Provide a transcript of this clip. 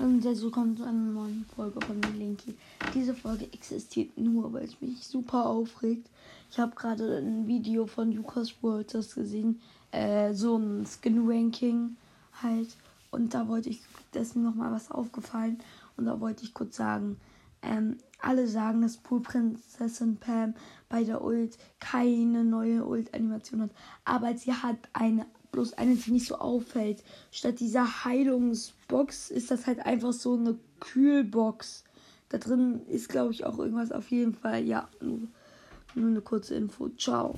Und jetzt willkommen zu einer neuen Folge von Linky. Diese Folge existiert nur, weil es mich super aufregt. Ich habe gerade ein Video von Lukas Walters gesehen, äh, so ein Skin-Ranking halt. Und da wollte ich, da ist mir nochmal was aufgefallen. Und da wollte ich kurz sagen, ähm, alle sagen, dass Poolprinzessin Pam bei der Ult keine neue Ult-Animation hat. Aber sie hat eine bloß eine, die nicht so auffällt. Statt dieser Heilungsbox ist das halt einfach so eine Kühlbox. Da drin ist, glaube ich, auch irgendwas auf jeden Fall. Ja, nur, nur eine kurze Info. Ciao.